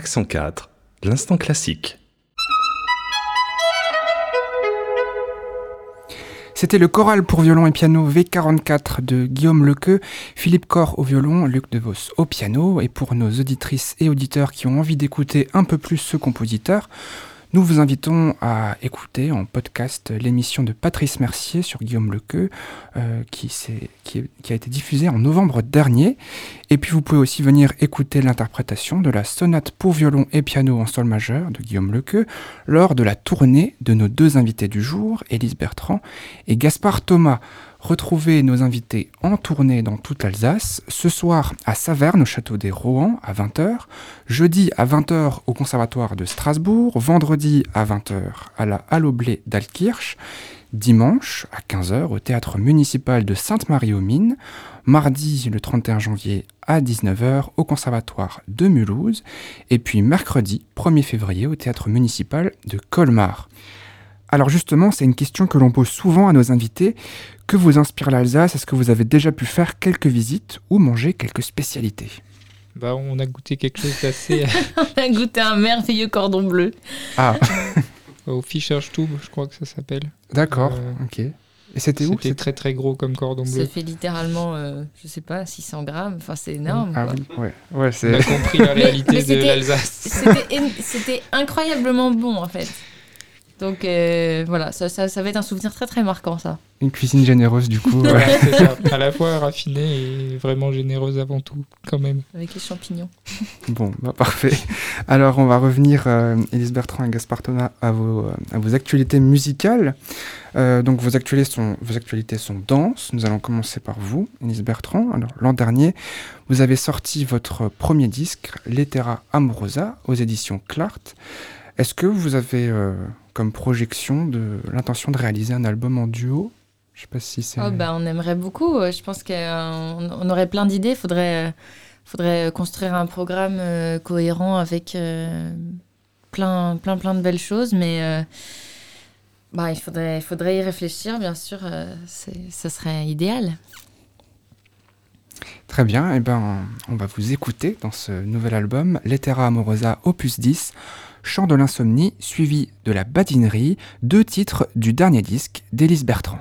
Accent 4, l'instant classique. C'était le choral pour violon et piano V44 de Guillaume Lequeux, Philippe Corr au violon, Luc DeVos au piano. Et pour nos auditrices et auditeurs qui ont envie d'écouter un peu plus ce compositeur, nous vous invitons à écouter en podcast l'émission de Patrice Mercier sur Guillaume Lequeux, euh, qui, a été diffusée en novembre dernier. Et puis vous pouvez aussi venir écouter l'interprétation de la sonate pour violon et piano en sol majeur de Guillaume Lequeux lors de la tournée de nos deux invités du jour, Élise Bertrand et Gaspard Thomas. Retrouvez nos invités en tournée dans toute l'Alsace, ce soir à Saverne au château des Rohan à 20h, jeudi à 20h au conservatoire de Strasbourg, vendredi à 20h à la Halloblé d'Altkirch, dimanche à 15h au théâtre municipal de Sainte-Marie-aux-Mines, mardi le 31 janvier à 19h au conservatoire de Mulhouse, et puis mercredi 1er février au théâtre municipal de Colmar. Alors justement, c'est une question que l'on pose souvent à nos invités. Que vous inspire l'Alsace? Est-ce que vous avez déjà pu faire quelques visites ou manger quelques spécialités? Bah, on a goûté quelque chose d'assez. on a goûté un merveilleux cordon bleu. Ah, au Fischerstube, je crois que ça s'appelle. d'accord, Euh, ok. Et c'était où? C'était très très gros comme cordon Ça bleu. fait littéralement, euh, je sais pas, 600 grammes. Enfin, c'est énorme. Ah quoi. oui, ouais, ouais, On c'est... a compris la réalité mais de l'Alsace. C'était incroyablement bon, en fait. Donc, euh, voilà, ça, ça, ça va être un souvenir très très marquant, ça. Une cuisine généreuse du coup. Voilà, ça. À la fois raffinée et vraiment généreuse avant tout, quand même. Avec les champignons. Bon, bah, parfait. Alors, on va revenir, euh, Élise Bertrand et Gaspard Tona, à vos, euh, à vos actualités musicales. Euh, donc, vos actualités, sont, vos actualités sont denses. Nous allons commencer par vous, Élise Bertrand. Alors, l'an dernier, vous avez sorti votre premier disque, L'Etera Amorosa, aux éditions Clart. Est-ce que vous avez euh, comme projection de l'intention de réaliser un album en duo Je sais pas si c'est... Oh, bah, on aimerait beaucoup. Euh, Je pense qu'on on aurait plein d'idées. Il faudrait, euh, faudrait construire un programme euh, cohérent avec euh, plein, plein, plein de belles choses. Mais euh, bah, il, faudrait, il faudrait y réfléchir, bien sûr. euh, ça serait idéal. Très bien, et ben, on va vous écouter dans ce nouvel album, L'Etera Amorosa Opus 10, Chant de l'insomnie, suivi de la badinerie, deux titres du dernier disque d'Élise Bertrand.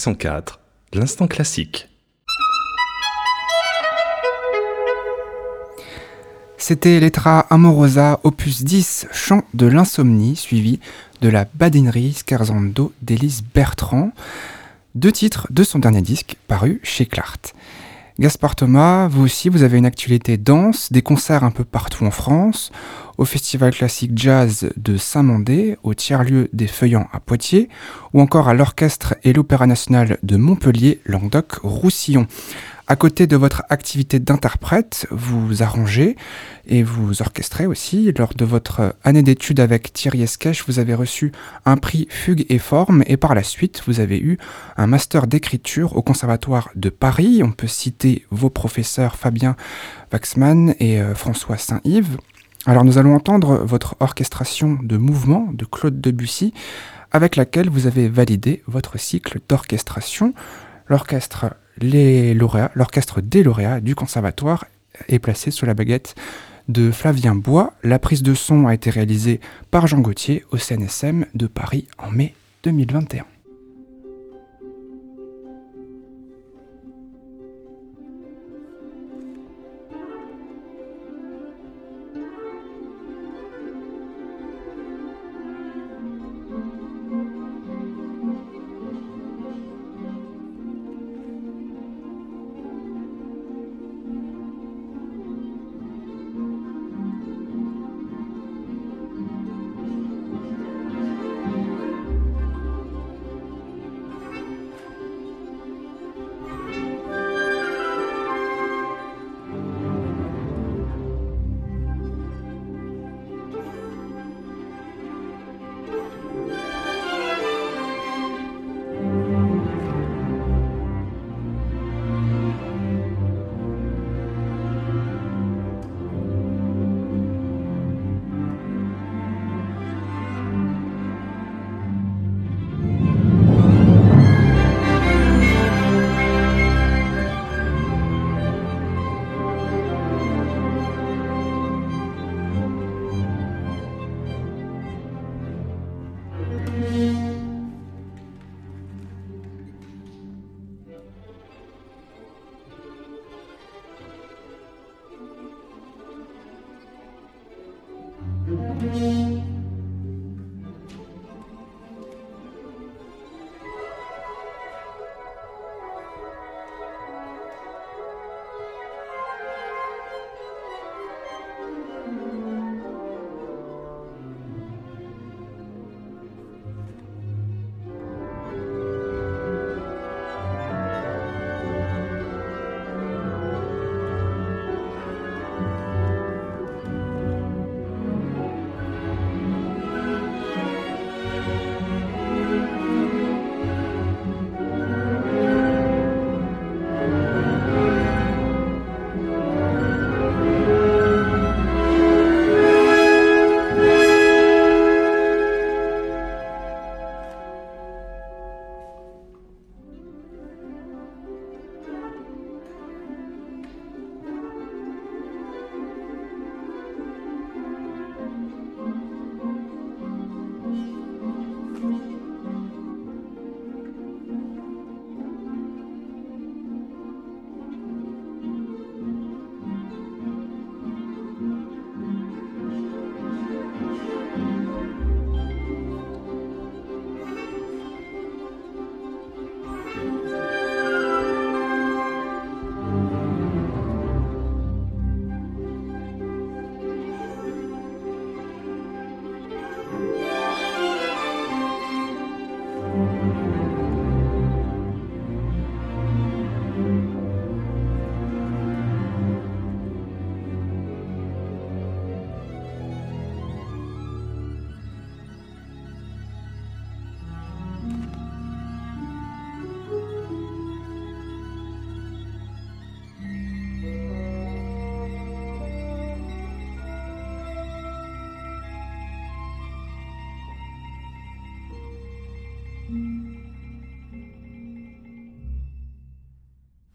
Accent 4, l'instant classique. C'était Letra Amorosa, opus 10, chant de l'insomnie, suivi de la badinerie Scherzando d'Élise Bertrand, deux titres de son dernier disque paru chez Clart. Gaspard Thomas, vous aussi, vous avez une actualité dense, des concerts un peu partout en France, au Festival classique jazz de Saint-Mandé, au tiers-lieu des Feuillants à Poitiers, ou encore à l'Orchestre et l'Opéra national de Montpellier, Languedoc-Roussillon. À côté de votre activité d'interprète, vous arrangez et vous orchestrez aussi. Lors de votre année d'études avec Thierry Esquèche, vous avez reçu un prix Fugue et Forme et par la suite, vous avez eu un master d'écriture au Conservatoire de Paris. On peut citer vos professeurs Fabien Waxman et euh, François Saint-Yves. Alors nous allons entendre votre orchestration de mouvement de Claude Debussy avec laquelle vous avez validé votre cycle d'orchestration. L'orchestre l'orchestre des lauréats du conservatoire est placé sous la baguette de Flavien Bois. La prise de son a été réalisée par Jean Gauthier au CNSM de Paris en mai 2021.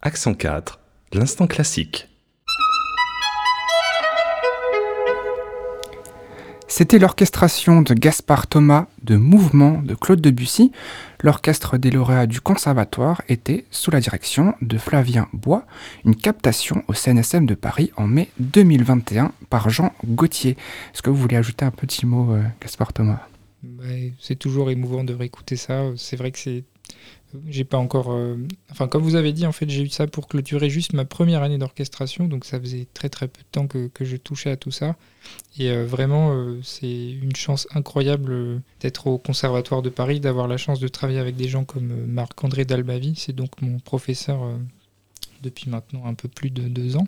Accent 4, l'instant classique. C'était l'orchestration de Gaspard Thomas de Mouvement de Claude Debussy. L'orchestre des lauréats du conservatoire était sous la direction de Flavien Bois, une captation au CNSM de Paris en mai 2021 par Jean Gauthier. Est-ce que vous voulez ajouter un petit mot, euh, Gaspard Thomas? C'est toujours émouvant de réécouter ça. C'est vrai que c'est j'ai pas encore. Euh, enfin, comme vous avez dit, en fait, j'ai eu ça pour clôturer juste ma première année d'orchestration, donc ça faisait très très peu de temps que, que je touchais à tout ça. Et euh, vraiment, euh, c'est une chance incroyable d'être au Conservatoire de Paris, d'avoir la chance de travailler avec des gens comme Marc-André Dalbavi, c'est donc mon professeur depuis maintenant un peu plus de deux ans.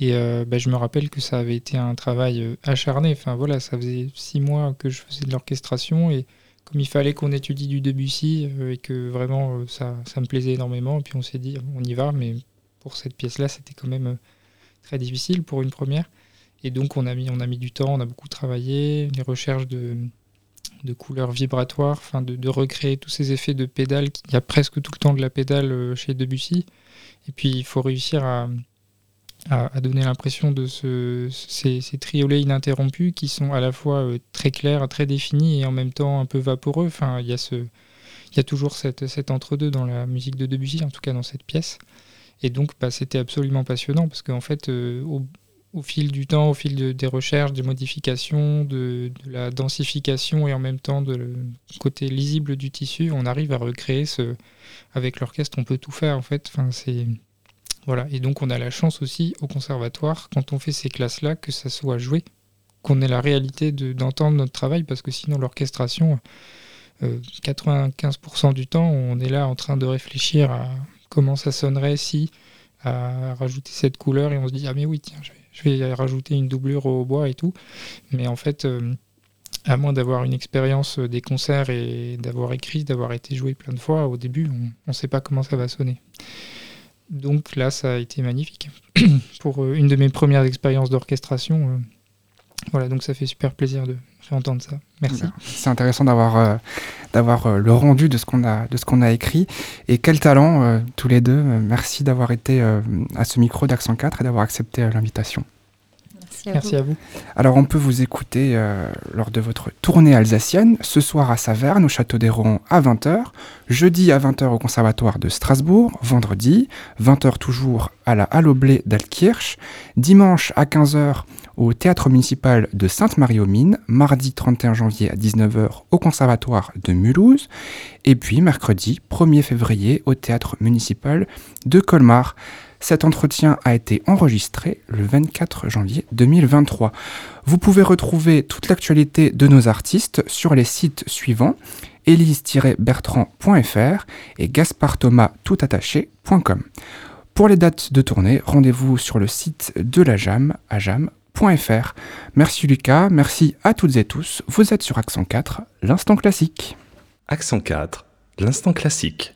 Et bah, je me rappelle que ça avait été un travail acharné. Enfin voilà, ça faisait six mois que je faisais de l'orchestration et comme il fallait qu'on étudie du Debussy euh, et que vraiment euh, ça, ça, me plaisait énormément. Et puis on s'est dit, on y va, mais pour cette pièce-là, c'était quand même euh, très difficile pour une première. Et donc on a mis, on a mis du temps, on a beaucoup travaillé, les recherches de, couleurs vibratoires, de, de, recréer tous ces effets de pédale. Il y a presque tout le temps de la pédale chez Debussy. Et puis il faut réussir à, à, donner l'impression de ce, ces, ces, triolets ininterrompus qui sont à la fois euh, très clairs, très définis et en même temps un peu vaporeux. Enfin, il y a, toujours cet entre-deux dans la musique de Debussy, en tout cas dans cette pièce. Et donc, bah, c'était absolument passionnant parce qu'en fait, euh, au, fil du temps, au fil des recherches, des modifications, de, de, la densification et en même temps de le côté lisible du tissu, on arrive à recréer ce. Avec l'orchestre, on peut tout faire en fait. Enfin, c'est voilà, et donc on a la chance aussi au conservatoire, quand on fait ces classes-là, que ça soit joué, qu'on ait la réalité d'entendre notre travail, parce que sinon l'orchestration, 95% euh, du temps, on est là en train de réfléchir à comment ça sonnerait si à rajouter cette couleur, et on se dit, ah mais oui, tiens, je vais, rajouter une doublure au bois et tout. Mais en fait, euh, à moins d'avoir une expérience des concerts et d'avoir écrit, d'avoir été joué plein de fois, au début, on ne sait pas comment ça va sonner. Donc là, ça a été magnifique. Pour euh, une de mes premières expériences d'orchestration, euh, voilà, donc ça fait super plaisir de réentendre ça. Merci. C'est intéressant d'avoir euh, le rendu de ce qu'on a de ce qu'on a écrit et quel talent tous les deux. merci d'avoir été à ce micro d'Accent 4 et d'avoir accepté l'invitation. Merci à Merci vous. à vous. Alors on peut vous écouter euh, lors de votre tournée alsacienne, ce soir à Saverne, au Château des Ronds à 20h, jeudi à 20h au Conservatoire de Strasbourg, vendredi, 20h toujours à la Halle au Blé d'Alkirch, dimanche à 15h au Théâtre municipal de Sainte-Marie-aux-Mines, mardi 31 janvier à 19h au Conservatoire de Mulhouse, et puis mercredi 1er février au Théâtre municipal de Colmar. Cet entretien a été enregistré le 24 janvier 2023. Vous pouvez retrouver toute l'actualité de nos artistes sur les sites suivants elise-bertrand.fr et gasparthomas.toutattaché.com. Pour les dates de tournée, rendez-vous sur le site de la JAM, ajam.fr. Merci Lucas, merci à toutes et tous. Vous êtes sur Accent 4, l'instant classique. Accent 4, l'instant classique.